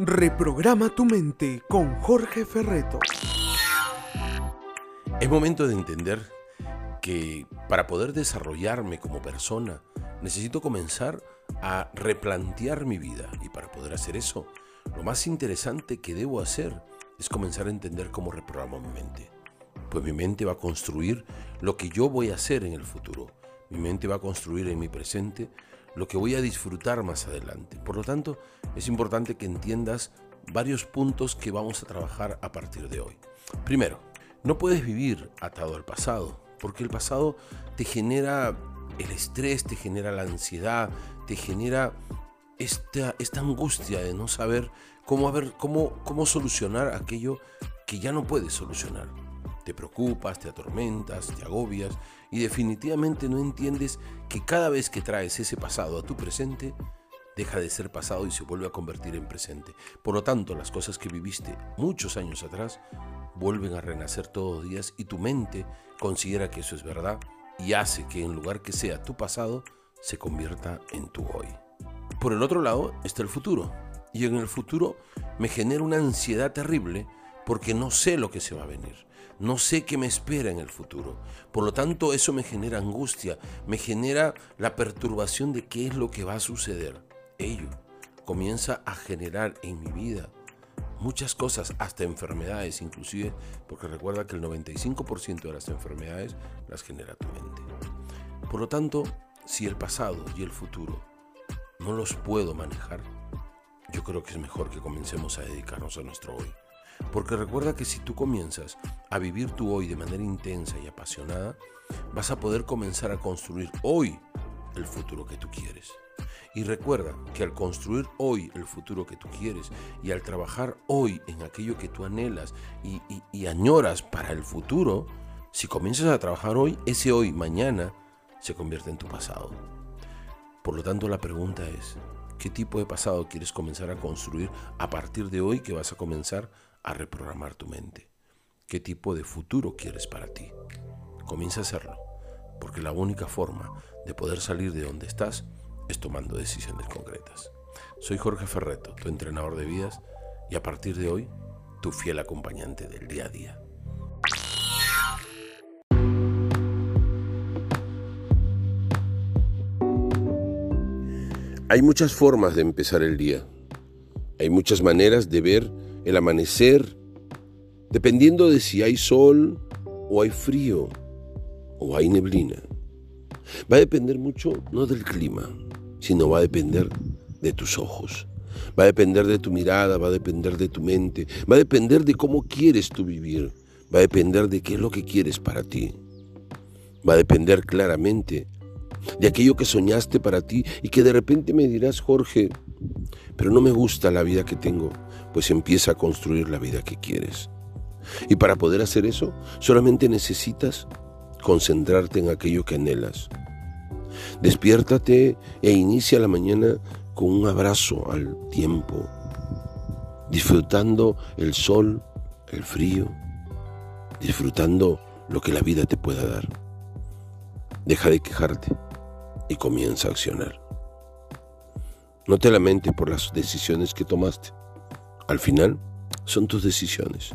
Reprograma tu mente con Jorge Ferreto. Es momento de entender que para poder desarrollarme como persona necesito comenzar a replantear mi vida y para poder hacer eso, lo más interesante que debo hacer es comenzar a entender cómo reprogramo mi mente. Pues mi mente va a construir lo que yo voy a hacer en el futuro. Mi mente va a construir en mi presente lo que voy a disfrutar más adelante. Por lo tanto, es importante que entiendas varios puntos que vamos a trabajar a partir de hoy. Primero, no puedes vivir atado al pasado, porque el pasado te genera el estrés, te genera la ansiedad, te genera esta, esta angustia de no saber cómo, cómo, cómo solucionar aquello que ya no puedes solucionar. Te preocupas, te atormentas, te agobias y definitivamente no entiendes que cada vez que traes ese pasado a tu presente, deja de ser pasado y se vuelve a convertir en presente. Por lo tanto, las cosas que viviste muchos años atrás vuelven a renacer todos los días y tu mente considera que eso es verdad y hace que en lugar que sea tu pasado, se convierta en tu hoy. Por el otro lado está el futuro. Y en el futuro me genera una ansiedad terrible porque no sé lo que se va a venir. No sé qué me espera en el futuro. Por lo tanto, eso me genera angustia, me genera la perturbación de qué es lo que va a suceder. Ello comienza a generar en mi vida muchas cosas, hasta enfermedades inclusive, porque recuerda que el 95% de las enfermedades las genera tu mente. Por lo tanto, si el pasado y el futuro no los puedo manejar, yo creo que es mejor que comencemos a dedicarnos a nuestro hoy. Porque recuerda que si tú comienzas a vivir tu hoy de manera intensa y apasionada, vas a poder comenzar a construir hoy el futuro que tú quieres. Y recuerda que al construir hoy el futuro que tú quieres y al trabajar hoy en aquello que tú anhelas y, añoras para el futuro, si comienzas a trabajar hoy, ese hoy mañana se convierte en tu pasado. Por lo tanto, la pregunta es, ¿qué tipo de pasado quieres comenzar a construir a partir de hoy que vas a comenzar a reprogramar tu mente. ¿Qué tipo de futuro quieres para ti? Comienza a hacerlo, porque la única forma de poder salir de donde estás es tomando decisiones concretas. Soy Jorge Ferreto, tu entrenador de vidas, y a partir de hoy, tu fiel acompañante del día a día. Hay muchas formas de empezar el día. Hay muchas maneras de ver el amanecer, dependiendo de si hay sol o hay frío o hay neblina. Va a depender mucho no del clima, sino va a depender de tus ojos. Va a depender de tu mirada, va a depender de tu mente, va a depender de cómo quieres tú vivir, va a depender de qué es lo que quieres para ti. Va a depender claramente de aquello que soñaste para ti y que de repente me dirás, Jorge, pero no me gusta la vida que tengo, pues empieza a construir la vida que quieres. Y para poder hacer eso, solamente necesitas concentrarte en aquello que anhelas. Despiértate e inicia la mañana con un abrazo al tiempo, disfrutando el sol, el frío, disfrutando lo que la vida te pueda dar. Deja de quejarte y comienza a accionar. No te lamentes por las decisiones que tomaste. Al final, son tus decisiones.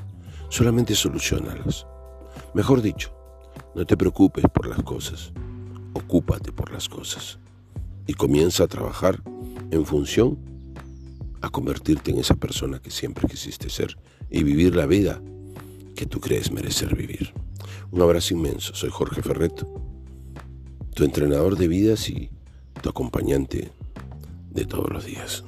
Solamente solucionalas. Mejor dicho, no te preocupes por las cosas. Ocúpate por las cosas. Y comienza a trabajar en función a convertirte en esa persona que siempre quisiste ser y vivir la vida que tú crees merecer vivir. Un abrazo inmenso. Soy Jorge Ferreto, tu entrenador de vidas y tu acompañante de todos los días.